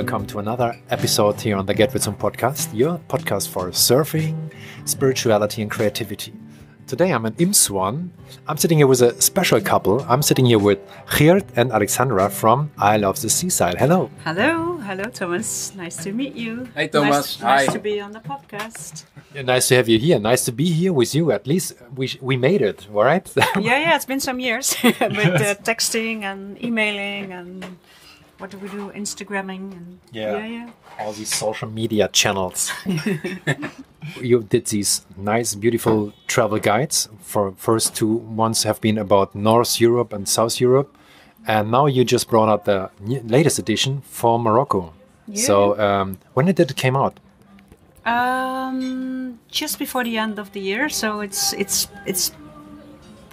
welcome to another episode here on the Get With Some podcast, your podcast for surfing, spirituality, and creativity. Today I'm in Imsouane. I'm sitting here with a special couple. I'm sitting here with Geert and Alexandra from I Love the Seaside. Hello. Hello, hello, Thomas. Nice to meet you. Hey, Thomas. Nice, Hi. nice to be on the podcast. Yeah, nice to have you here. Nice to be here with you. At least we we made it, all right? yeah, yeah, it's been some years with uh, texting and emailing and what do we do? Instagramming and Yeah. yeah, yeah. All these social media channels. you did these nice, beautiful travel guides. For first two ones have been about North Europe and South Europe, and now you just brought out the latest edition for Morocco. Yeah. So um, when did it came out? Um, just before the end of the year, so it's it's it's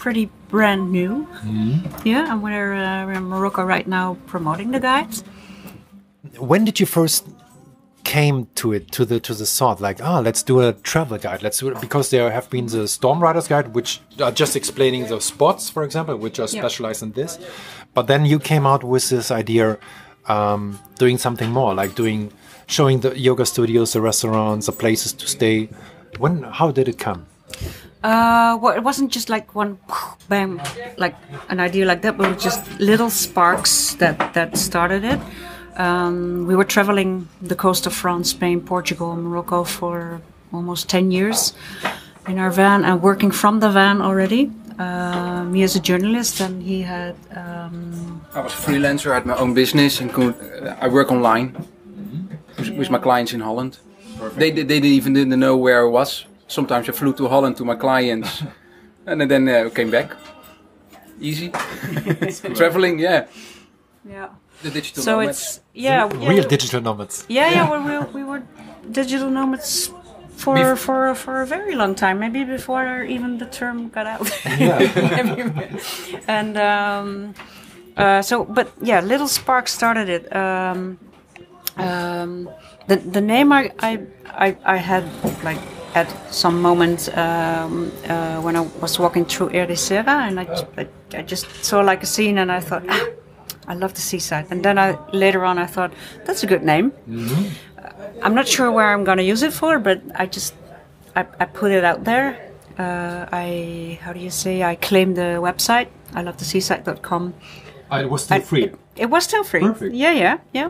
pretty brand new. Yeah, and we're, uh, we're in Morocco right now promoting the guides. When did you first came to it to the to the thought like ah let's do a travel guide let's do it because there have been the storm riders guide which are just explaining the spots for example which are Yeah. specialized in this but then you came out with this idea um, doing something more like doing showing the yoga studios the restaurants the places to stay when how did it come Uh, well, it wasn't just like one bang, like an idea like that, but it was just little sparks that that started it. Um, we were traveling the coast of France, Spain, Portugal, Morocco for almost ten years in our van and working from the van already. Uh, me as a journalist, and he had um, I was a freelancer, I had my own business, and could, uh, I work online with, with my clients in Holland. They, they, they didn't even didn't know where I was. Sometimes I flew to Holland to my clients, and then uh, came back. Easy. Traveling, yeah. yeah. The digital So nomad. it's yeah, yeah real digital nomads Yeah, yeah, we we, we were digital nomads for Bef- for for a very long time, maybe before even the term got out. and um, uh, so, but yeah, Little Spark started it. Um, um, the the name I I I, I had like at some moment um, uh, when I was walking through Ericeira, and I, I I just saw like a scene, and I thought. Ah, I love the seaside. And then I later on I thought that's a good name. Uh, I'm not sure where I'm going to use it for, but I just I, I put it out there. Uh, I how do you say? I claimed the website. I love the seaside.com. Ah, it was still I- It, it was still free. Perfect. Yeah, yeah, yeah.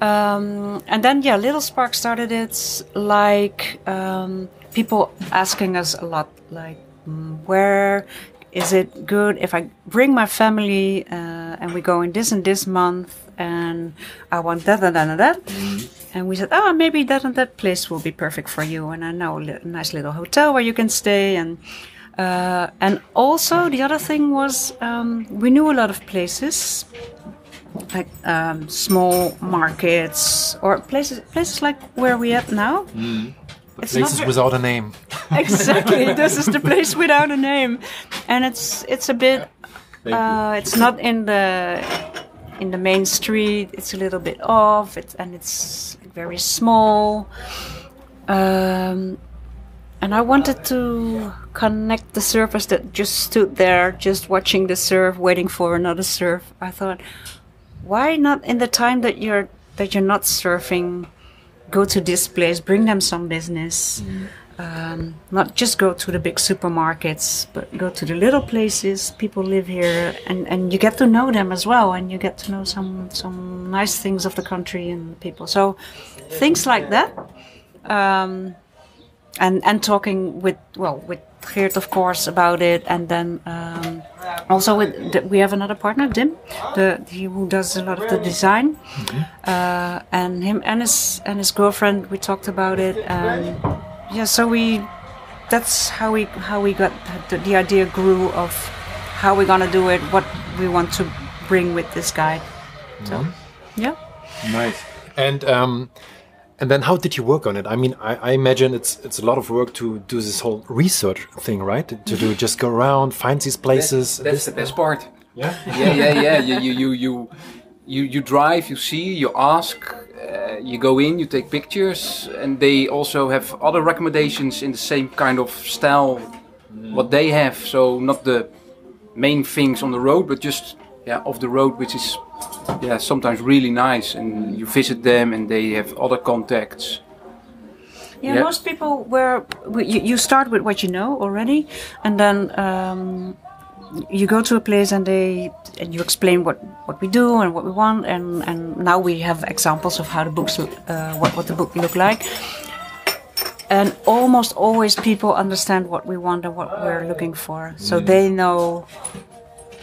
Um, and then yeah, Little Spark started it like um, people asking us a lot, like mm, where is it good if I bring my family uh, and we go in this and this month and I want that and that and that. And we said, oh, maybe that and that place will be perfect for you. And I know a li- nice little hotel where you can stay. And uh, and also the other thing was um, we knew a lot of places like um, small markets or places places like where we at now. It's not places without a name exactly. this is the place without a name, and it's it's a bit. Uh, it's not in the in the main street. It's a little bit off. It's and it's very small. Um, and I wanted to connect the surfers that just stood there, just watching the surf, waiting for another surf. I thought, why not in the time that you're that you're not surfing, go to this place, bring them some business. Um, not just go to the big supermarkets, but go to the little places. People live here, and, and you get to know them as well, and you get to know some some nice things of the country and people. So things like that, um, and and talking with well with Geert of course about it, and then um, also with the, we have another partner, Dim, the he who does a lot of the design, uh, and him and his and his girlfriend. We talked about it, and yeah, so we that's how we how we got the, the idea grew of how we're gonna do it, what we want to bring with this guide. So yeah. Nice. And um, and then how did you work on it? I mean, I, I imagine it's it's a lot of work to do this whole research thing, right? To do just go around, find these places. That's the best part. Yeah. yeah, yeah, yeah. You, you, you, you, you, you drive, you see, you ask, uh, you go in, you take pictures, and they also have other recommendations in the same kind of style what they have. So not the main things on the road, but just yeah, off the road, which is yeah, sometimes really nice, and you visit them, and they have other contacts. Yeah, Yeah. most people where You, you start with what you know already, and then um, you go to a place and they and you explain what, what we do and what we want, and, and now we have examples of how the books look, uh, what what the book look like. And almost always people understand what we want and what we're looking for, so they know.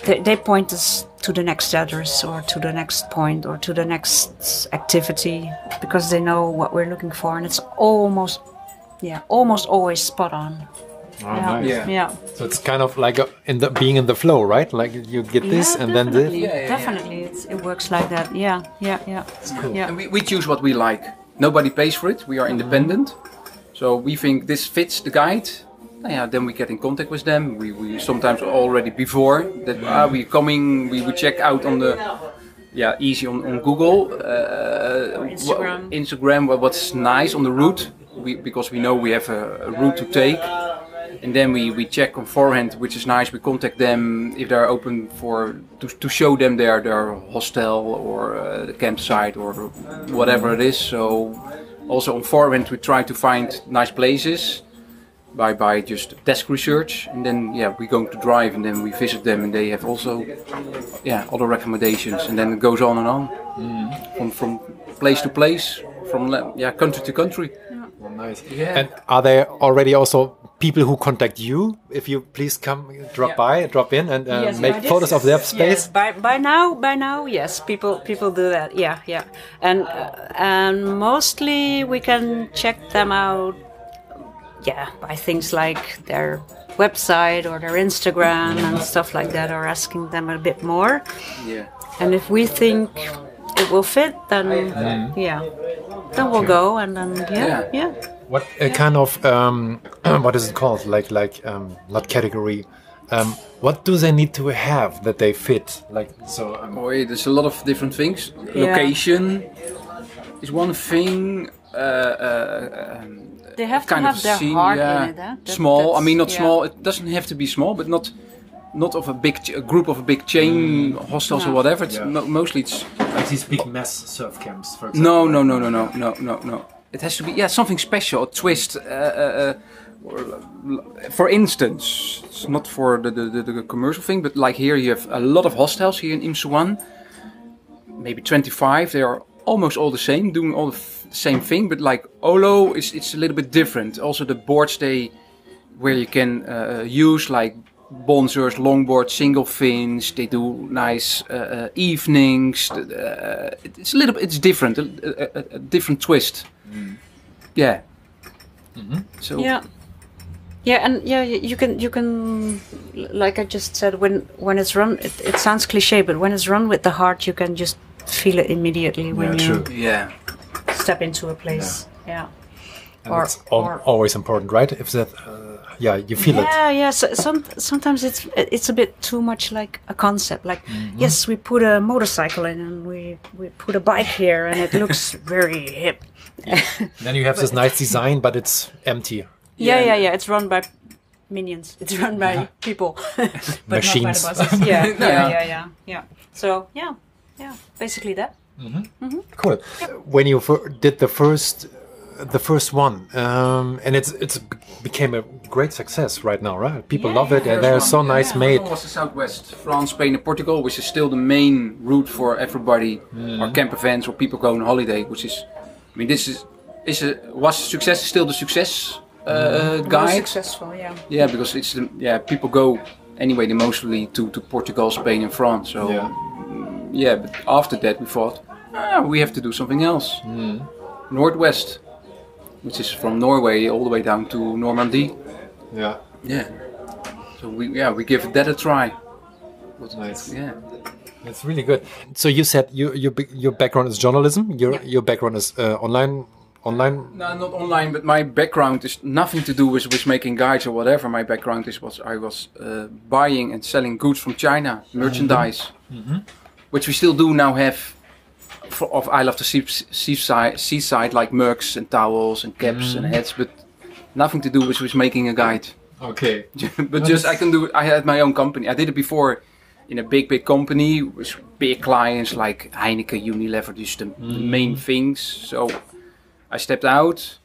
They, they point us to the next address or to the next point or to the next activity because they know what we're looking for and it's almost yeah almost always spot on Oh, yeah nice. Yeah. yeah So it's kind of like a, in the being in the flow, right? Like you get this Yeah, and then definitely. this. Yeah, yeah, yeah. definitely It's, it works like that yeah yeah yeah yeah And we, we choose what we like. Nobody pays for it. We are independent. So we think this fits the guide. Yeah, then we get in contact with them. We, we sometimes already before that ah, we coming. We, we check out on the yeah easy on, on Google uh, Instagram. Instagram what- what's nice on the route. We, because we know we have a, a route to take. And then we, we check on forehand, which is nice. We contact them if they're open for to, to show them their their hostel or uh, the campsite or whatever it is. So also on forehand, we try to find nice places by by just desk research, and then yeah, we go to drive and then we visit them, and they have also yeah other recommendations, and then it goes on and on from from place to place, from yeah country to country. Oh, nice. Yeah. And are there already also people who contact you? If you please come, drop Yeah. by, drop in, and uh, Yes, make by this- photos of their Yes, space. by by now, by now, yes, people people do that. Yeah, yeah, and uh, and mostly we can check them out. Yeah, by things like their website or their Instagram and stuff like that, or asking them a bit more. Yeah. And if we think it will fit, then yeah, then we'll go, and then yeah, Yeah. yeah. What uh, kind of um, what is it called? Like like um, not category. Um, what do they need to have that they fit? Like so. Um, Oh, yeah, there's a lot of different things. Location is one thing. Uh, uh, um, They have to kind have of their scene, heart yeah. in it. Huh? That- small. I mean, not yeah. small. It doesn't have to be small, but not not of a big ch- a group of a big chain hostels or whatever. It's Yeah. mo- mostly it's like these big mass surf camps, for no, no, no, no, no, no, no, no. It has to be yeah something special, a twist. Uh, uh, uh, uh, for instance, it's not for the, the, the, the commercial thing, but like here you have a lot of hostels here in Imsouane. Maybe 25. They are almost all the same, doing all the f- same thing. But like Olo is it's a little bit different. Also the boards they where you can uh, use like bonzers, longboard, single fins. They do nice uh, uh, evenings. Uh, it's a little bit, it's different, a, a, a- a different twist. Yeah. So Yeah. Yeah, and yeah, you can you can like I just said when when it's run it, it sounds cliche, but when it's run with the heart, you can just feel it immediately when Yeah, you yeah, step into a place. Yeah. And Or- it's al- or- always important, right? If that, uh, yeah, you feel it. Yeah, yeah. So, some sometimes it's it's a bit too much like a concept. Like, yes, we put a motorcycle in and we we put a bike here, and it looks very hip. Then you have this nice design, but it's empty. Yeah, Yeah. yeah, yeah. It's run by minions. It's run by people, but Machines. not by the bosses. Yeah, yeah, Yeah. yeah, yeah, yeah. So yeah, yeah. Basically that. Cool. When you fir- did the first, the first one, um, and it's it's became a great success right now, right? People Yeah, love it, yeah. and they're so nice Yeah, made. First was the southwest, France, Spain, and Portugal, which is still the main route for everybody. Or camp events, or people go on holiday, which is, I mean, this is is a was a success, still the success uh, Most guide. successful. Yeah. Yeah, because it's the, yeah people go anyway. They mostly to to Portugal, Spain, and France. So Yeah. mm, but after that we thought ah, we have to do something else. Northwest, which is from Norway all the way down to Normandy. Yeah, Yeah. So we yeah we give that a try. nice. Yeah. It's really good. So you said you, your your background is journalism. Your Yeah. your background is uh, online online. No, not online, but my background is nothing to do with, with making guides or whatever. My background is was I was uh, buying and selling goods from China, merchandise, which we still do now have. For, of I love the sea, seaside, seaside like mugs and towels and caps and mm. hats, but nothing to do with, with making a guide. Okay. but just I can do. I had my own company. I did it before in a big, big company with big clients like Heineken, Unilever, just the, the main things. So I stepped out.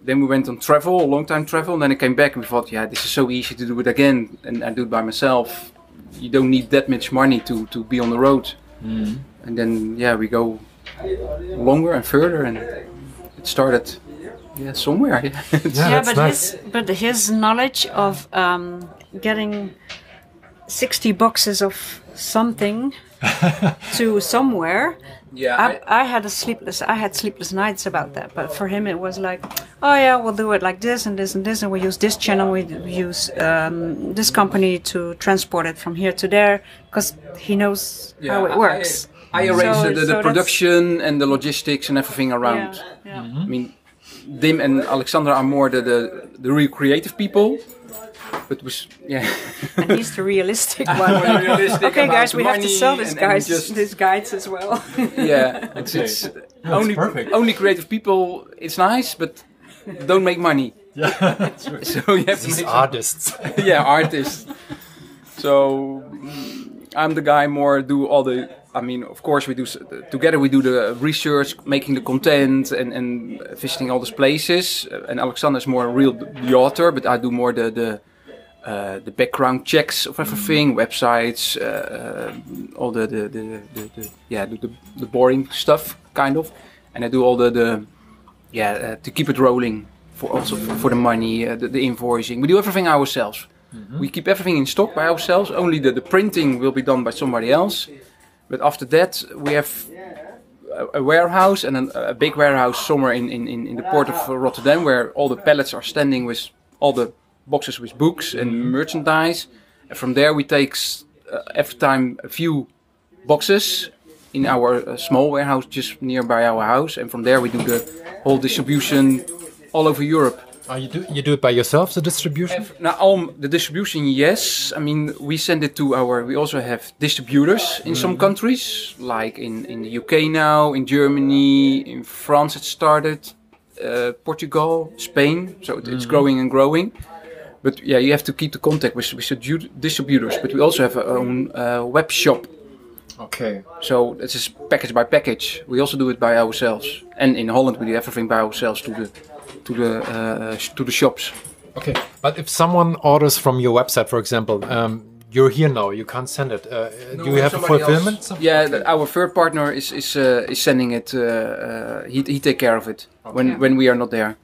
Then we went on travel, long time travel, and then I came back and we thought, yeah, this is so easy to do it again, and I do it by myself. You don't need that much money to, to be on the road. And then, yeah, we go longer and further, and it started, yeah, somewhere. Yeah. Yeah, yeah, but nice. his but his knowledge of um, getting sixty boxes of something to somewhere. Yeah, I, I had a sleepless I had sleepless nights about that, but for him it was like, oh yeah, we'll do it like this and this and this, and we use this channel, we use um, this company to transport it from here to there, because he knows how it works. I, I arranged So- the, the so production and the logistics and everything around. Yeah, yeah. I mean, Dim and Alexander are more the, the, the real creative people. But was yeah. and he's the realistic one. realistic okay, guys, we have to sell these and- and guys just- these guides as well. yeah, it's, Okay. it's That's only perfect. only creative people. It's nice, but don't make money. Yeah. So you have to These make artists. yeah, artists. So mm, I'm the guy more do all the. I mean, of course, we do together. We do the research, making the content, and, and visiting all these places. And Alexander is more real the author, but I do more the the uh, the background checks of everything, websites, uh, uh, all the the, the, the, yeah the, the, the boring stuff, kind of. And I do all the the yeah uh, to keep it rolling for also for, the money, uh, the, the invoicing. We do everything ourselves. We keep everything in stock by ourselves. Only the, the printing will be done by somebody else. But after that, we have a, a warehouse and an, a big warehouse somewhere in, in, in, in the port of Rotterdam where all the pallets are standing with all the boxes with books and merchandise. And from there, we take uh, every time a few boxes in our uh, small warehouse just nearby our house. And from there, we do the whole distribution all over Europe. Oh, you do you do it by yourself, the distribution? Now, um, the distribution, yes. I mean, we send it to our. We also have distributors in some countries, like in in the UK now, in Germany, in France. It started, uh, Portugal, Spain. So it, it's growing and growing. But yeah, you have to keep the contact with, with the distributors. But we also have our own uh, web shop. Okay. So it's just package by package. We also do it by ourselves. And in Holland, we do everything by ourselves to the to the uh, to the shops. Okay. But if someone orders from your website, for example, um, you're here now, you can't send it. Uh, do you have a somebody fulfillment? Yeah, the, our third partner is is uh, is sending it. Uh, uh, he he take care of it when when we are not there.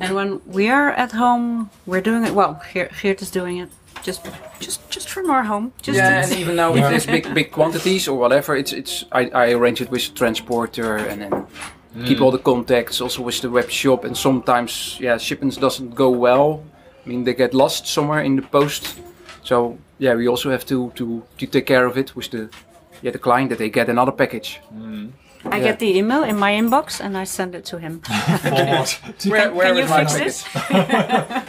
And when we are at home, we're doing it well. Here, Geert is doing it just, just, just from our home. Just yeah, and even now with this big big quantities or whatever, it's it's I, I arrange it with the transporter and then keep hmm. all the contacts also with the web shop. And sometimes yeah, shipments doesn't go well. I mean they get lost somewhere in the post. So yeah, we also have to to to take care of it with the yeah the client that they get another package. Hmm. I get the email in my inbox and I send it to him. Forward. Where, where Can you is fix this?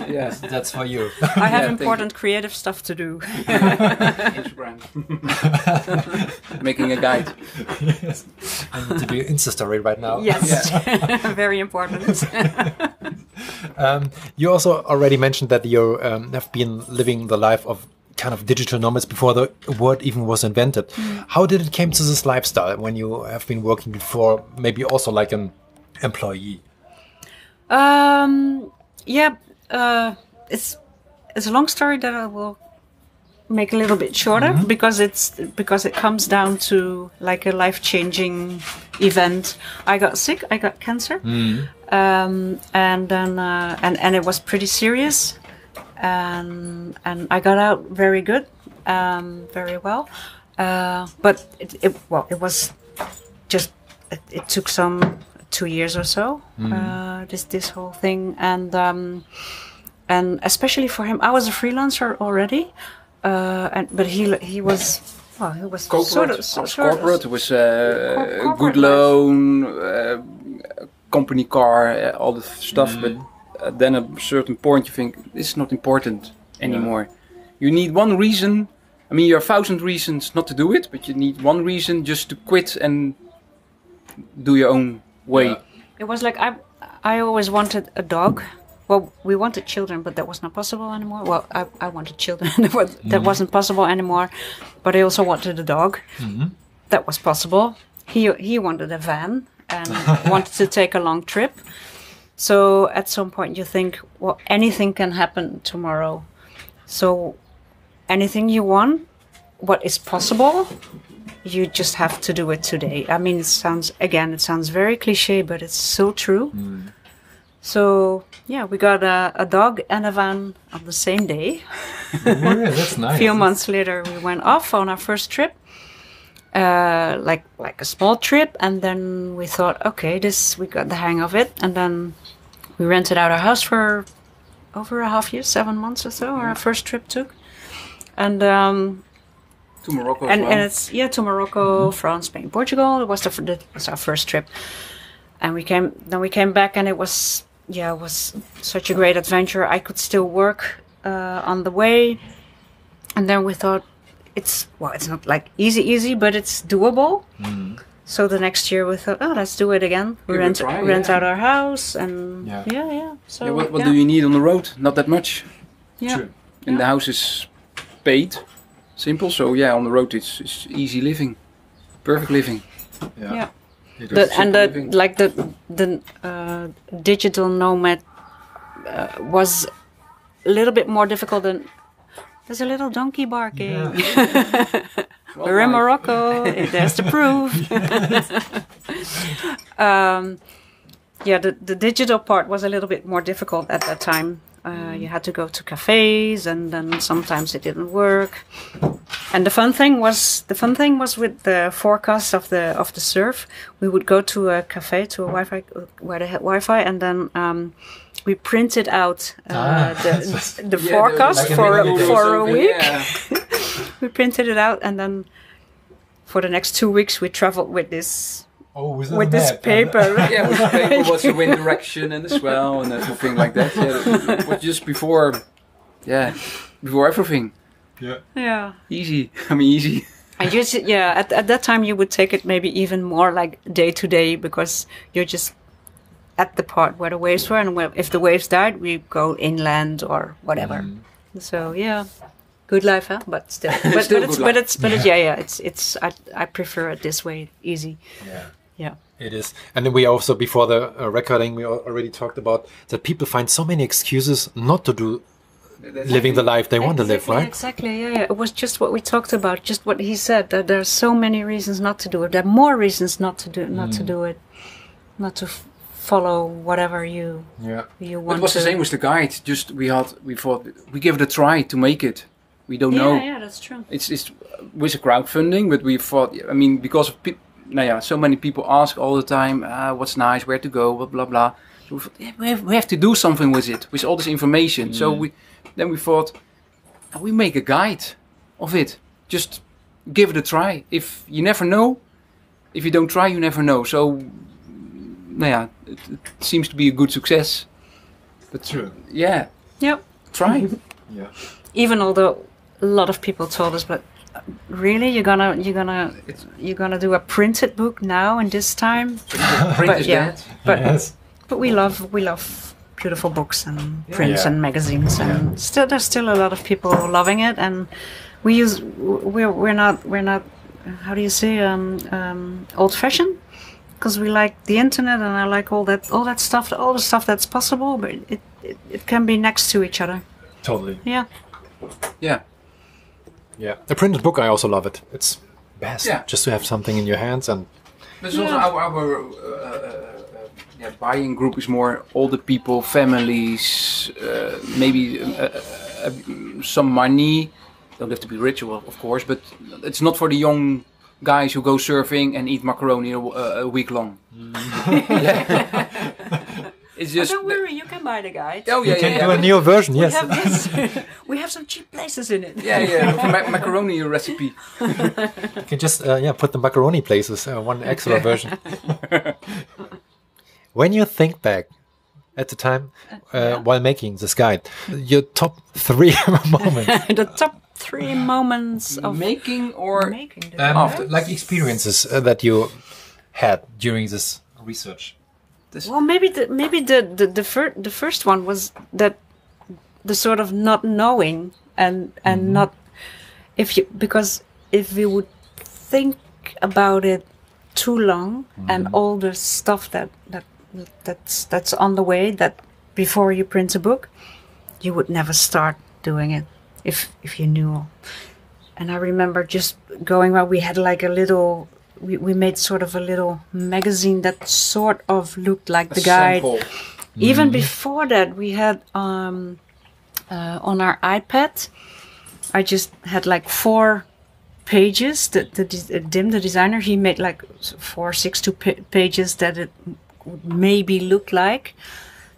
yes, That's for you. I have Yeah, important creative stuff to do. Instagram. Making a guide. I need to do an Insta story right now. Yes, very important. Um, you also already mentioned that you um, have been living the life of kind of digital nomads before the word even was invented. How did it came to this lifestyle when you have been working before, maybe also like an employee? Um, yeah, uh, it's it's a long story that I will make a little bit shorter because it's because it comes down to like a life changing event. I got sick. I got cancer, um, and then uh, and and it was pretty serious, and and I got out very good, um, very well, uh, but it, it well it was just it, it took some two years or so uh, this this whole thing and um, and especially for him I was a freelancer already uh, and but he he was well he was corporate. sort of, was sort of- corporate. It was uh, a corporate good loan, uh, company car, uh, all the stuff. But uh, then at a certain point, you think this is not important anymore. You need one reason. I mean, you have thousand reasons not to do it, but you need one reason just to quit and do your own way. Yeah. it was like I I always wanted a dog well, we wanted children, but that was not possible anymore. Well, I, I wanted children, that was- that wasn't possible anymore. But I also wanted a dog. That was possible. He he wanted a van and wanted to take a long trip. So at some point you think, well, anything can happen tomorrow. So anything you want, what is possible, you just have to do it today. I mean, it sounds again, it sounds very cliche, but it's so true. Mm. So yeah, we got a, a dog and a van on the same day. Oh, yeah, that's nice. A few months later, we went off on our first trip, uh, like like a small trip, and then we thought, okay, this we got the hang of it, and then we rented out our house for over a half year, seven months or so. Our first trip took, and um, To Morocco and, well. and it's yeah to Morocco, France, Spain, Portugal. It was the that was our first trip, and we came then we came back and it was yeah it was such a great adventure. I could still work uh, on the way, and then we thought it's well it's not like easy easy but it's doable. So the next year we thought oh let's do it again. We Give rent try, rent yeah. out our house and Yeah. yeah yeah. So yeah, what what yeah, do you need on the road? Not that much. yeah. True. And the house is paid. Simple. So yeah, on the road it's, it's easy living. Perfect living. yeah. It the, and the living. like the the uh, digital nomad uh, was a little bit more difficult than there's a little donkey barking. We're in morocco. There's the proof um, yeah the, the digital part was a little bit more difficult at that time. Uh, you had to go to cafes and then sometimes it didn't work. And the fun thing was the fun thing was with the forecast of the of the surf. We would go to a cafe to a Wi-Fi where they had Wi-Fi, and then um, we printed out uh, Ah. the the Yeah, forecast like for a, for a week. Yeah. We printed it out, and then for the next two weeks we traveled with this oh, with, with this paper. yeah, with the paper, what's the wind direction and the swell and everything like that. Yeah, was just before, yeah, before everything. Yeah. yeah. Easy. I mean, easy. And you, yeah, at, at that time you would take it maybe even more like day to day because you're just at the part where the waves were, and if the waves died, we go inland or whatever. So yeah, good life, huh? But still, but, Still but it's but it's but it's yeah yeah it's it's I I prefer it this way, easy. Yeah. Yeah. It is. And then we also, before the uh, recording, we already talked about that people find so many excuses not to do living the life they want to live, right? Exactly. Yeah, yeah. It was just what we talked about. Just what he said. That there are so many reasons not to do it. There are more reasons not to do not to Mm. do it, not to follow whatever you Yeah. you It was to. the same with the guide. Just we had, we thought we give it a try to make it. We don't yeah, know. yeah, that's true. It's it's with a crowdfunding, but we thought. I mean, because of people. Now, yeah, so many people ask all the time, uh, "What's nice? Where to go? Blah blah blah." So we thought, yeah, we have, we have to do something with it, with all this information. So we then we thought, "Uh, we make a guide of it. Just give it a try. If you never know, if you don't try, you never know. So, nou ja, it, it seems to be a good success. But True. yeah, Yep. try. Yeah. Even although a lot of people told us, but uh, really, you're gonna you're gonna It's- you're gonna do a printed book now in this time. Print But yeah. dead. But yes. but we love we love beautiful books and prints Yeah. and magazines and still there's still a lot of people loving it and we use we're we're not we're not how do you say um, um, old fashioned because we like the internet and I like all that all that stuff all the stuff that's possible but it it, it can be next to each other Totally. yeah Yeah. Yeah. The printed book, I also love it. It's best Yeah. just to have something in your hands and There's also our, our uh, uh, yeah, buying group is more older people, families, uh, maybe uh, uh, uh, some money. Don't have to be rich, well, of course, but it's not for the young guys who go surfing and eat macaroni a, a week long. Yeah. it's just. don't worry you can buy the guide Oh yeah, you can yeah, do yeah. a new version. we Yes. have this we have some cheap places in it yeah, yeah, ma- macaroni recipe. You can just uh, yeah put the macaroni places uh, one extra version. when you think back at the time uh, while making this guide, your top three moments the top three moments of Making or making the um, After. like experiences uh, that you had during this research. This, Well, maybe the maybe the the the, fir- the first one was that the sort of not knowing and and not if you because if we would think about it too long and all the stuff that that that's that's on the way that before you print a book you would never start doing it if if you knew. And I remember just going well we had like a little we, we made sort of a little magazine that sort of looked like the guide. sample. even before that we had um uh, on our ipad i just had like four pages the, the uh, dim the designer he made like four six two pa- pages that it would maybe look like.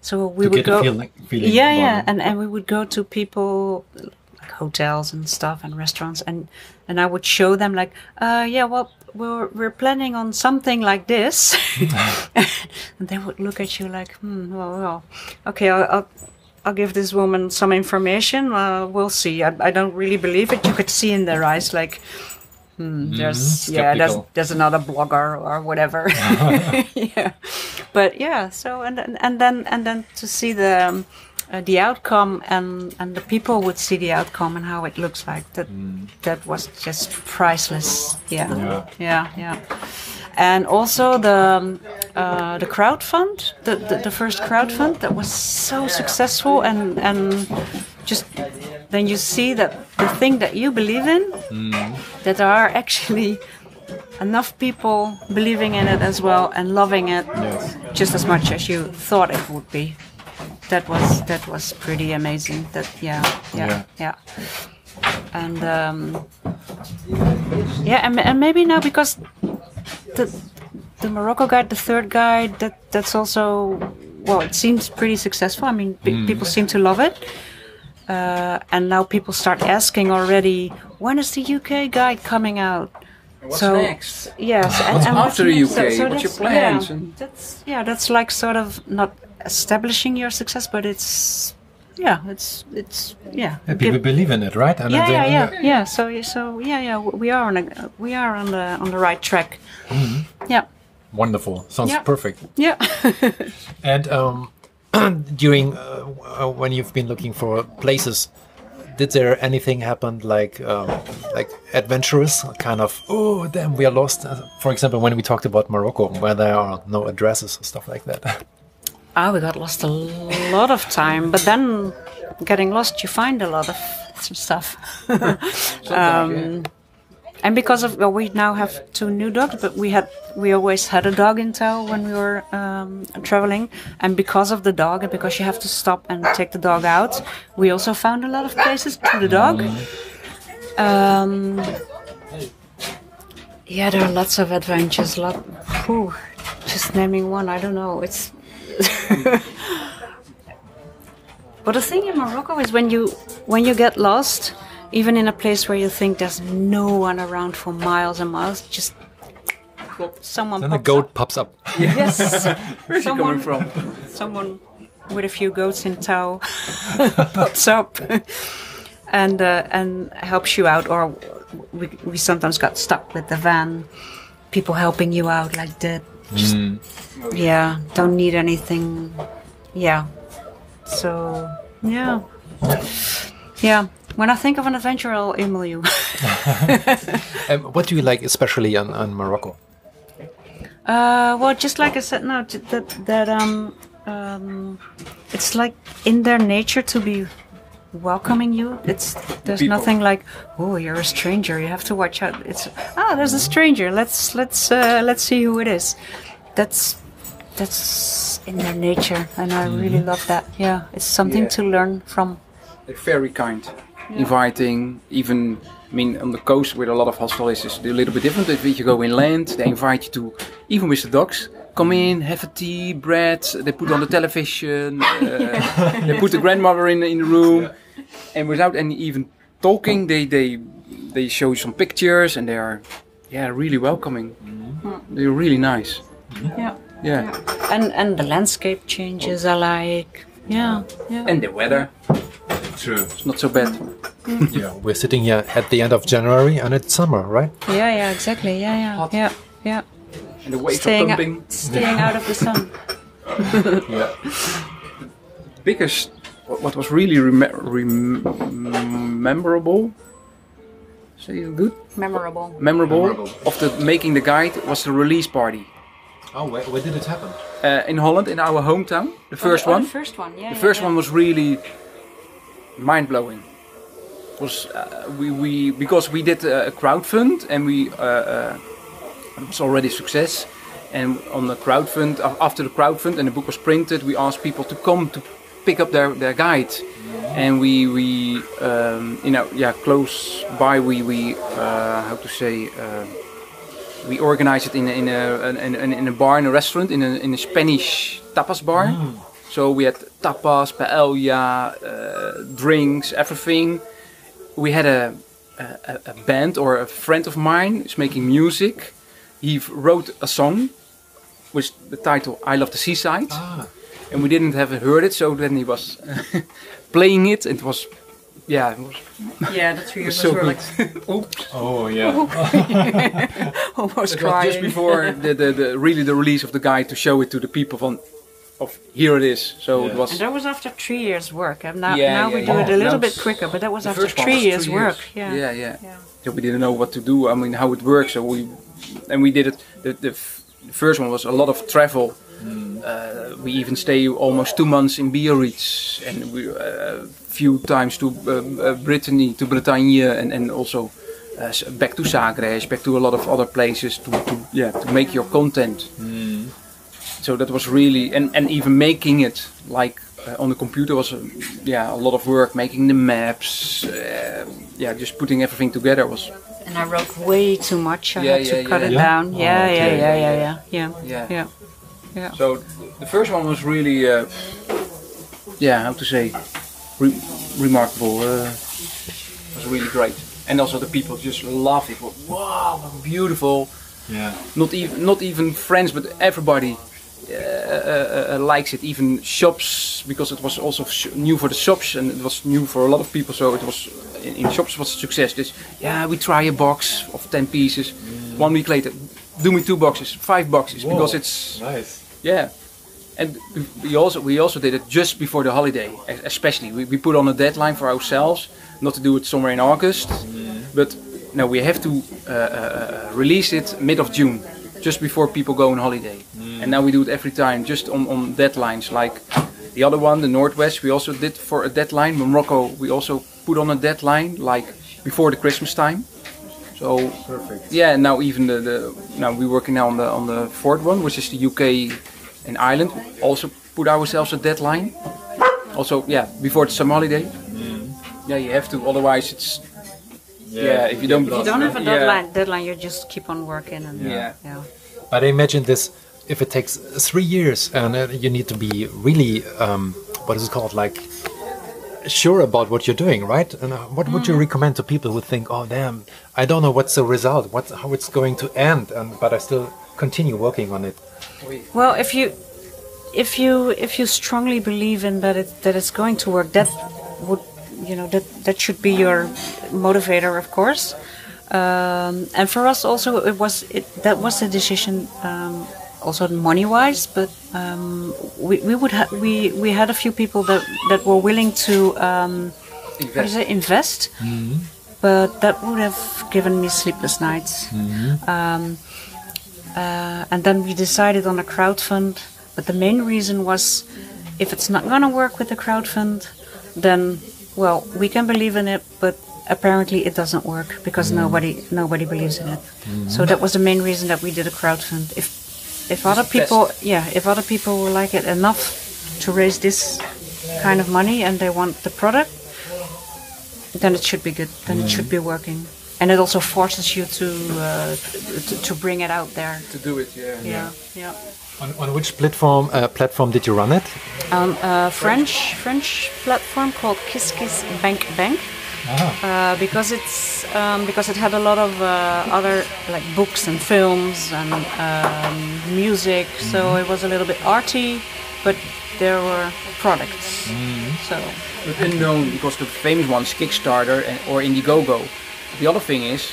So we to would get go a feeling, feeling yeah yeah and, and we would go to people like hotels and stuff and restaurants and and i would show them like uh yeah well we're we're planning on something like this and they would look at you like hmm well, well okay i'll, I'll I'll give this woman some information. Uh, we'll see. I, I don't really believe it. You could see in their eyes, like, hmm, there's yeah, there's there's another blogger or whatever. yeah, but yeah. So and then and then and then to see the um, uh, the outcome and and the people would see the outcome and how it looks like that that was just priceless. Yeah, Yeah. yeah, yeah. And also the um, uh, the crowd fund, the, the the first crowd fund that was so successful and and just then you see that the thing that you believe in that there are actually enough people believing in it as well and loving it Yes. just as much as you thought it would be. That was that was pretty amazing. That yeah yeah Yeah. yeah. And um, yeah, and, and maybe now because the the Morocco guide, the third guide, that that's also well, it seems pretty successful. I mean, pe- people seem to love it. Uh, and now people start asking already, when is the UK guide coming out? What's so, next? Yes, and, What's and after next? UK? So- so What's your plans? Yeah, And- that's yeah, that's like sort of not establishing your success, but it's yeah, it's it's yeah. Yeah, people give- believe in it, right? And yeah, then- yeah, yeah, yeah. So so yeah, yeah, we are on a we are on the on the right track. Yeah, Wonderful. Sounds Yeah. perfect. yeah. And um, during uh, uh, when you've been looking for places, did there anything happen like um, like adventurous kind of? Oh, damn, we are lost. Uh, For example, when we talked about Morocco, where there are no addresses and stuff like that. Ah, we got lost a lot of time, but then getting lost, you find a lot of some stuff. um, and because of well, we now have two new dogs, but we had we always had a dog in tow when we were um, traveling, and because of the dog and because you have to stop and take the dog out, we also found a lot of places to the dog. Um, yeah, there are lots of adventures. Lot, whew, just naming one, I don't know. It's but the thing in Morocco is when you when you get lost, even in a place where you think there's no one around for miles and miles, just someone pops up. then a pops goat up. pops up. Yes, Where's he someone, coming from? someone with a few goats in tow pops up and uh, and helps you out. Or we we sometimes got stuck with the van, people helping you out like that. Just yeah, don't need anything. Yeah, so yeah, yeah. When I think of an adventure, I'll email you. Um, what do you like especially on, on Morocco? Uh, well, just like I said, no, j- that that um, um, it's like in their nature to be welcoming you. It's there's People. nothing like, oh, you're a stranger. You have to watch out. It's ah, there's a stranger. Let's let's uh, let's see who it is. That's that's in their nature, and I really love that. Yeah, it's something Yeah. to learn from. They're very kind, inviting. Even, I mean, on the coast with a lot of hostels, it's a little bit different. If you go inland, they invite you to, even with the dogs, come in, have a tea, bread. They put on the television. Uh, they put the grandmother in in the room, and without any even talking, they they they show you some pictures, and they are, yeah, really welcoming. They're really nice. Yeah, Yeah, and and the landscape changes I like. Yeah, yeah. and the weather, True. it's not so bad. yeah, we're sitting here at the end of January and it's summer, right? Yeah, yeah, exactly. Yeah, yeah, Hot. yeah, yeah. And the waves Staying, are pumping. staying out of the sun. yeah. biggest, what, what was really rem- rem- memorable. Say it good. Memorable. Memorable, Memorable. of the making the guide was the release party Oh, where, where did it happen? uh, in Holland, in our hometown. The first Oh, one. The first one, yeah. The yeah, first yeah. one was really mind blowing. Was uh, we, we because we did uh, a crowdfund and we uh, uh, it was already success. And on the crowdfund, after the crowdfund and the book was printed, we asked people to come to pick up their, their guide. And we we um, you know yeah close by we we uh, how to say. Uh, we organized it in a, in a, in a, in a bar, in a restaurant, in a, in a Spanish tapas bar. So we had tapas, paella, uh, drinks, everything. We had a, a, a band or a friend of mine is making music. He wrote a song with the title "I Love the Seaside," Ah, and we didn't have heard it. So then he was playing it. It was, yeah, it was, Yeah, the three it of us so were good. like Oops. Oh yeah. almost It was crying. just before the, the, the really the release of the guide to show it to the people from of here it is. So it was And that was after three years' work. And now, Yeah, now yeah, we do yeah. it a little bit quicker, but that was after three was years' two work. years. Yeah. yeah, yeah. Yeah. So we didn't know what to do. I mean, how it works. So we and we did it. The, the, f- the first one was a lot of travel. Uh, we even stay almost two months in Biarritz, and we uh, few times to uh, uh, Brittany, to Bretagne, and and also. Uh, back to Zagreb, back to a lot of other places to, to yeah to make your content. So that was really and, and even making it like uh, on the computer was uh, yeah a lot of work making the maps uh, yeah just putting everything together was And I wrote way too much. I Yeah, had to yeah, cut yeah. it Yeah? down. Yeah, yeah, okay. yeah, yeah, yeah, yeah, Yeah. yeah, yeah. so the first one was really uh, yeah how to say re- remarkable uh, was really great and also the people just loved it wow beautiful Yeah. not even not even friends but everybody uh, likes it. Even shops because it was also new for the shops and it was new for a lot of people so it was in, in shops was a success. This yeah we try a box of 10 pieces. One week later do me two boxes five boxes because it's Nice. yeah. And we also we also did it just before the holiday especially. We, we put on a deadline for ourselves not to do it somewhere in august. But now we have to uh, uh, uh, release it mid of june just before people go on holiday Mm. and now we do it every time just on, on deadlines like the other one the northwest we also did for a deadline morocco we also put on a deadline like before the christmas time so Perfect. yeah, and now even the, the now we're working now on the on the fourth one, which is the UK and Ireland. Also put ourselves a deadline. Also, yeah, before the summer holiday. Mm. Yeah, you have to, otherwise it's yeah. if you don't, If you don't have a yeah. deadline, deadline, you just keep on working. And Yeah. yeah. But I imagine this if it takes three years and uh, you need to be really, um, what is it called, like sure about what you're doing, right? And uh, what would you recommend to people who think, oh damn, I don't know what's the result, what how it's going to end, and but I still continue working on it. Well, if you if you if you strongly believe in that it that it's going to work, that would you know that that should be your motivator, of course. Um, and for us also, it was it that was the decision. Um, also money wise, but um, we, we would ha- we we had a few people that that were willing to um, what do you invest. say, invest, but that would have given me sleepless nights. Um, uh, and then we decided on a crowdfund, but the main reason was if it's not going to work with the crowdfund, then well we can believe in it, but apparently it doesn't work because nobody nobody believes in it. So that was the main reason that we did a crowdfund. If if other the best. people, yeah, if other people will like it enough to raise this kind of money and they want the product, then it should be good. Then it should be working, and it also forces you to uh, to, to bring it out there. to do it. Yeah. Yeah, yeah. On, on which platform uh, platform did you run it? On a French French platform called Kiss Kiss Bank Bank. Uh, because it's um, because it had a lot of uh, other like books and films and um, music, so it was a little bit arty, but there were products. So But unknown because the famous ones Kickstarter and, or Indiegogo. The other thing is,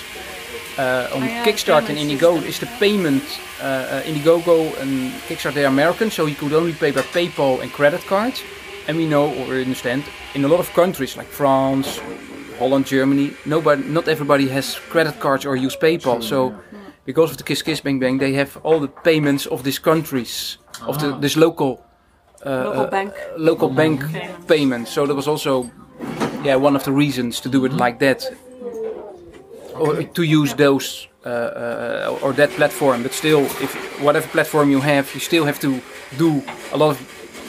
uh, on Oh, yeah, Kickstarter and Indiegogo system. is the payment. Uh, uh, Indiegogo and Kickstarter they are American, so you could only pay by PayPal and credit cards. And we know or understand in a lot of countries like France, Holland, Germany, nobody, not everybody has credit cards or use PayPal. So because of the Kiss Kiss Bank Bank, they have all the payments of these countries of the, this local uh, Local uh, bank. local bank Payments. payment. So that was also yeah one of the reasons to do it like that, or to use those uh, uh, or that platform. But still, if whatever platform you have, you still have to do a lot of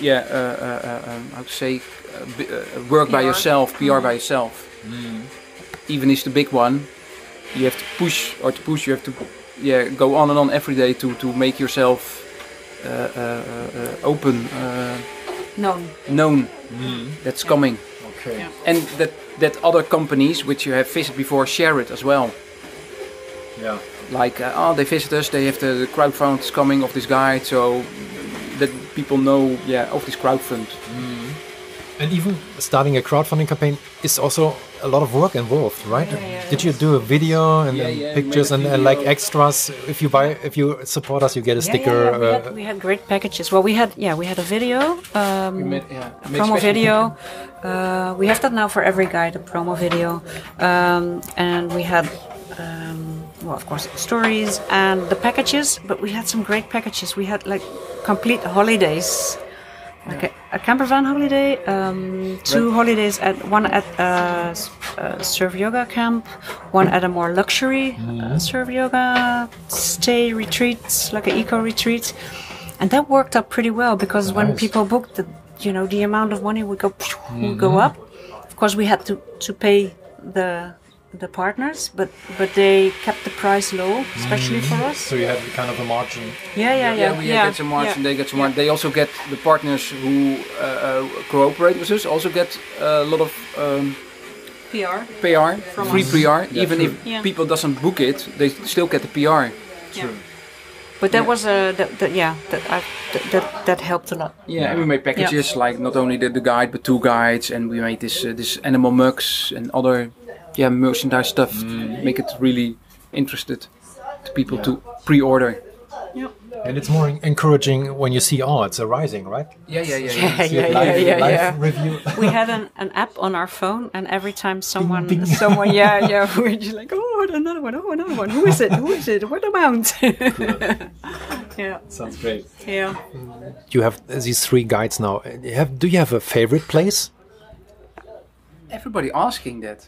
yeah uh, uh, uh, um, how to say uh, b- uh, work by PR. yourself, PR by yourself. Even if it's the big one, you have to push or to push. You have to yeah go on and on every day to to make yourself uh, uh, uh, open. Uh, No. known that's coming Okay. Yeah. and that that other companies which you have visited before share it as well Yeah. like uh, oh they visit us they have the, the crowdfund coming of this guide so that people know yeah of this crowdfund And even starting a crowdfunding campaign is also a lot of work involved, right? Yeah, yeah, Did you do a video and, Yeah, and yeah, pictures made a and, uh, like extras? If you buy, if you support us, you get a Yeah, sticker. yeah, yeah. We, uh, had, we had great packages. Well, we had yeah, we had a video, um, we made, yeah, a promo video. Uh, we have that now for every guide, a promo video, um, and we had. Um, well, of course, stories and the packages, but we had some great packages. We had like complete holidays, like a, a camper van holiday, um, two holidays at one at a, s- uh, surf yoga camp, one at a more luxury uh, surf yoga stay retreat, like an eco retreat, and that worked out pretty well because when people booked, the you know the amount of money would go would go up. Of course, we had to to pay the the partners, but but they kept the price low, especially for us. so you had kind of a margin. Yeah, yeah, yeah. yeah, we get some margin. They get some margin. They also get the partners who uh, uh, cooperate with us. Also get a lot of um, PR. PR, From free us. PR. Even true. if Yeah. people doesn't book it, they still get the PR. Yeah. But that Yeah. was a that, that yeah that, I, that that that helped a lot. Yeah, and we made packages like not only the, the guide but two guides, and we made this uh, this animal mugs and other yeah merchandise stuff. to mm. Make it really interested to people to pre-order. yeah. And it's more encouraging when you see, oh, it's a rising, right? Yeah, yeah, yeah. Yeah, yeah, live, yeah, yeah, yeah. review. We had an, an app on our phone, and every time someone, bing. someone, yeah, yeah, we're just like, oh, another one, oh, another one. Who is it? Who is it? What amount? yeah, Sounds great. yeah. You have these three guides now. Have do you have a favorite place? Everybody asking that.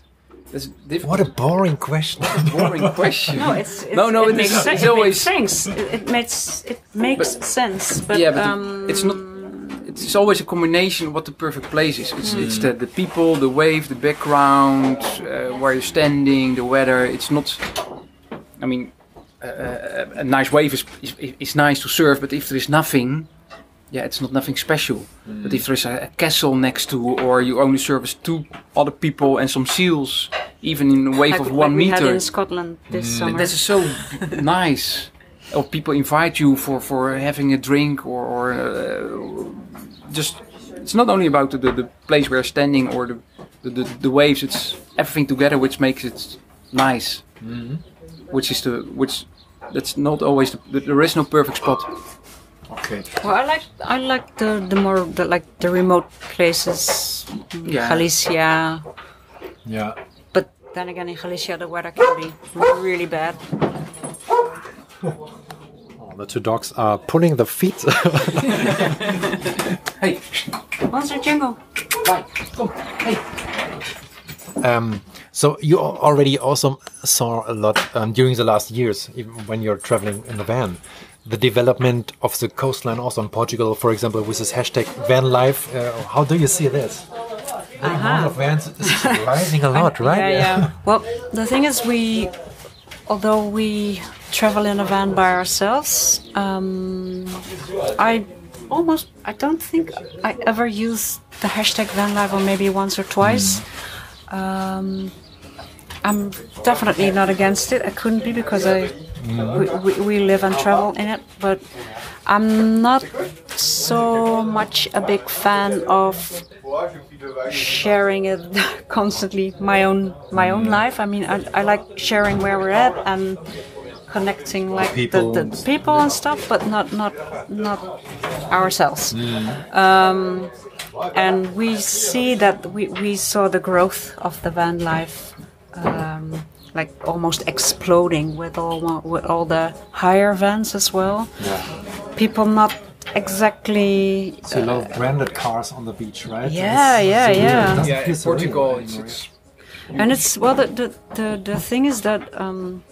That's difficult. What a boring question. boring question. No, it's, it's No, no, it it makes is- sense. it's it always- makes sense. It, it makes it makes sense, but, yeah, but um, it's not. It's always a combination of what the perfect place is. It's, it's the, the people, the wave, the background, uh, where you're standing, the weather. It's not. I mean, uh, a, a nice wave is, is is nice to surf, but if there is nothing, yeah, it's not nothing special. Mm. But if there is a, a castle next to, or you only service two other people and some seals, even in a wave like, of like one we had meter, in Scotland this mm. summer. that's so nice. Or people invite you for, for having a drink or, or uh, just. It's not only about the, the, the place where you're standing or the, the, the, the waves. It's everything together which makes it nice. Mm-hmm. Which is the which. That's not always the, there is no perfect spot. Okay. Well, I like I like the the more the like the remote places, Yeah. Galicia. Yeah. But then again, in Galicia, the weather can be really bad. Oh, the two dogs are pulling the feet. Hey, Monster bye. Come. Hey. um, so you already also saw a lot um, during the last years, even when you're traveling in the van. The development of the coastline, also in Portugal, for example, with this hashtag van life. Uh, how do you see this? The amount of vans is rising a lot, right? Yeah, yeah. well, the thing is, we, although we travel in a van by ourselves, um, I almost, I don't think I ever used the hashtag van life, or maybe once or twice. Um, I'm definitely not against it. I couldn't be because I we, we, we live and travel in it, but I'm not so much a big fan of sharing it constantly. My own my own life. I mean, I, I like sharing where we're at and connecting like People the, the, the people and stuff, but not not not ourselves. Um, and we see that we, we saw the growth of the van life um, like almost exploding with all with all the higher vans as well Yeah. people not exactly So a lot of branded cars on the beach, right? Yeah, It's- yeah, it's weird. yeah. Yeah, feel in so real Portugal, it's, it's and it's well the the, the, the thing is that um,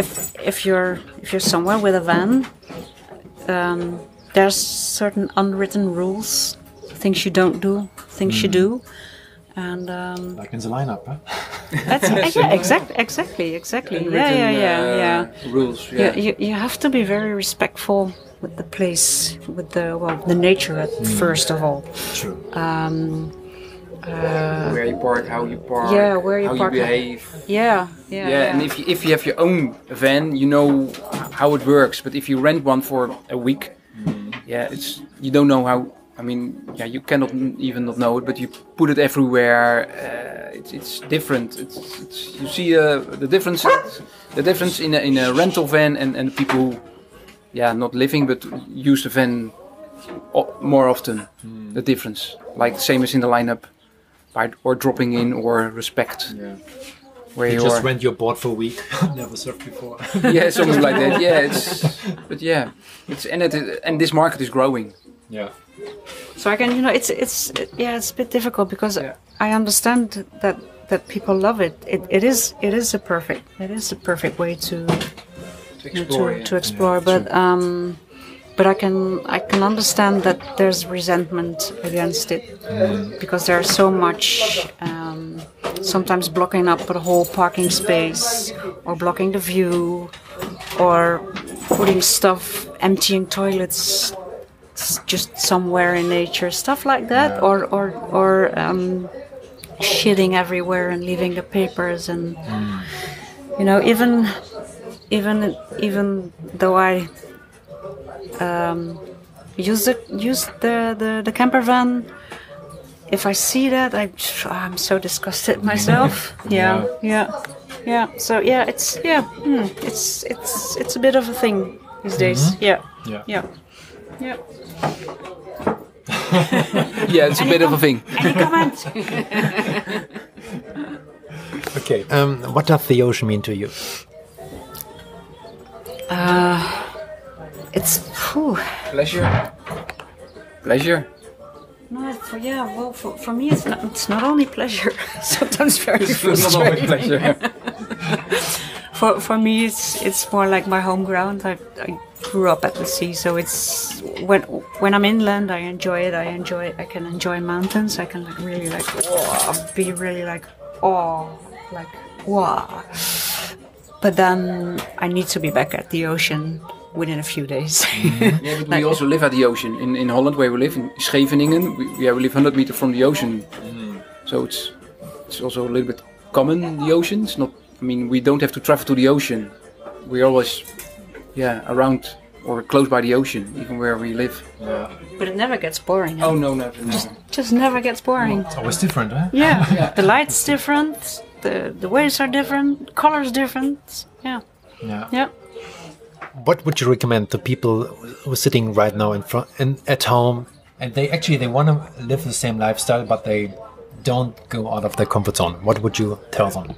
if if you're if you're somewhere with a van um, there's certain unwritten rules things you don't do things you do and um, like in the lineup. Huh? that's yeah exactly exactly exactly yeah yeah yeah yeah uh, rules. Yeah. you, you, you have to be very respectful with the place, with the well, the nature at first of all. True. where you park, how you park, Yeah, where you how park. you behave. Yeah, yeah. Yeah, and if you, if you have your own van, you know how it works. But if you rent one for a week, yeah, it's you don't know how. I mean, yeah, you cannot even not know it, but you put it everywhere. Uh, it's, it's different. It's, it's you see uh, the difference. The difference in a, in a rental van and and people, who, yeah, not living but use the van o- more often. The difference, like same as in the lineup, by or dropping in or respect Yeah. where You just rent your board for a week. Never surfed before. yeah, something like that. Yeah, it's but yeah, it's and it and this market is growing. yeah. So I can, you know, it's it's yeah, it's a bit difficult because Yeah. I understand that that people love it. It it is it is a perfect it is a perfect way to To to, explore. yeah. to explore. but um, but I can I can understand that there's resentment against it because there's so much. Um, sometimes blocking up the whole parking space, or blocking the view, or putting stuff, emptying toilets just somewhere in nature, stuff like that, or or or um, shitting everywhere and leaving the papers and you know even even even though I um, use the use the, the the camper van. If I see that, I I'm so disgusted myself. Yeah, yeah, yeah. So yeah, it's yeah, hmm, it's it's it's a bit of a thing these days. Yeah, Yeah. yeah, yeah. Yeah, it's a bit of a thing. Any comment? Okay. Um, what does the ocean mean to you? it's whew. Pleasure. Pleasure. no, for yeah. Well, for, for me, it's not. It's not only pleasure. Sometimes very It's not always pleasure. For for me, it's it's more like my home ground. I, I grew up at the sea, so it's when when I'm inland, I enjoy it. I enjoy. I can enjoy mountains. I can like really like oh, be really like oh like wow. But then I need to be back at the ocean within a few days. Yeah, but we also live at the ocean in, in Holland, where we live in Scheveningen. We, yeah, we live 100 meters from the ocean, mm. so it's it's also a little bit common. The ocean. It's not. I mean, we don't have to travel to the ocean. We're always, yeah, around or close by the ocean, even where we live. but it never gets boring. Oh no, never, never. just never gets boring. It's always different, huh? Yeah, the light's different. The the waves are different. Colors different. Yeah, Yeah. yeah. What would you recommend to people who are sitting right now in front and at home, and they actually they want to live the same lifestyle, but they don't go out of their comfort zone? What would you tell them?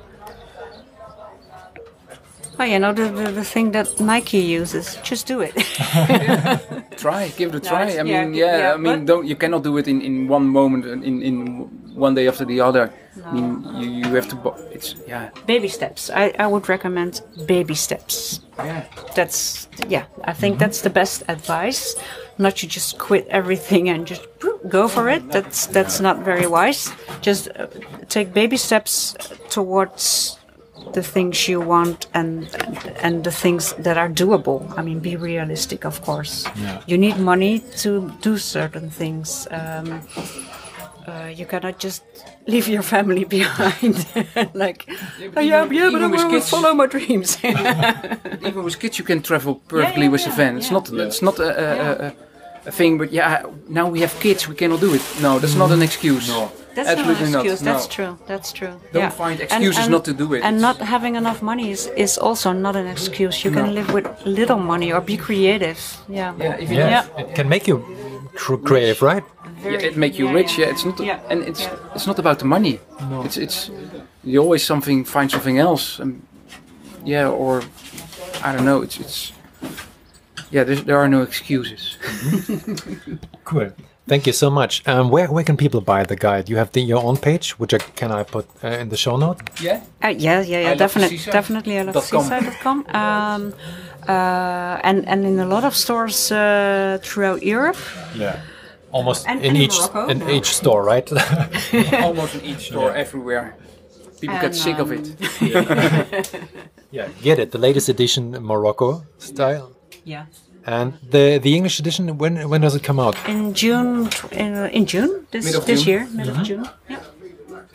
Oh, you know the, the the thing that Nike uses. Just do it. try give it a try it's- i mean yeah, yeah, i mean don't you cannot do it in in one moment in in one day after the other i mean you, you have to bo- it's yeah baby steps. I, I would recommend baby steps. yeah That's yeah. I think that's the best advice. Not to just quit everything and just go for it. That's that's not very wise. Just uh, take baby steps towards the things you want and and the things that are doable. I mean, be realistic, of course. Yeah. You need money to do certain things. Um, uh, you cannot just leave your family behind. like, oh, yeah, yeah, but I with will kids- follow my dreams. even with kids you can travel perfectly yeah, with the yeah, van it's yeah. not it's not a, a, a, a thing. But yeah, now we have kids, we cannot do it. No, that's not an excuse. No. That's Absolutely not not, an excuse. That's no. true. That's true. Don't yeah. find excuses and- not to do it. And It's- not having enough money is, is also not an excuse. You can live with little money or be creative. Yeah. Yeah, if you Yeah, Yeah. it can make you cr- creative, right? yeah, it make you Yeah, rich. yeah. Yeah, it's not, Yeah. and it's it's not about the money. No. It's it's you always something find something else. And, yeah, or I don't know. It's it's yeah. There's, there are no excuses. Mm-hmm. Cool. Thank you so much. Um, where where can people buy the guide? You have the, your own page, which I, can I put uh, in the show note? Yeah. Uh, yeah, yeah, yeah, I definitely, seaside. definitely. I love Dot com. seaside.com. Um, uh, and and in a lot of stores uh, throughout Europe. Yeah. Almost And- in and each Morocco? in each store, right? Almost in each store, everywhere. People get And, sick of um, it. yeah. Get it. The latest edition Morocco style. Yeah. And the the English edition. When when does it come out? In June, in, uh, in June this Mid of this June. year, mid of June. Yeah.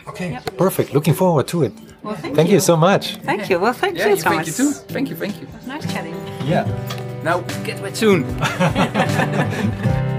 Okay. Perfect. Looking forward to it. Well, thank, Thank you so much. Thank you. Well, thank Yeah, you, you, Thomas. thank you too. Thank you, thank you. Nice chatting. Yeah. Now get wet soon.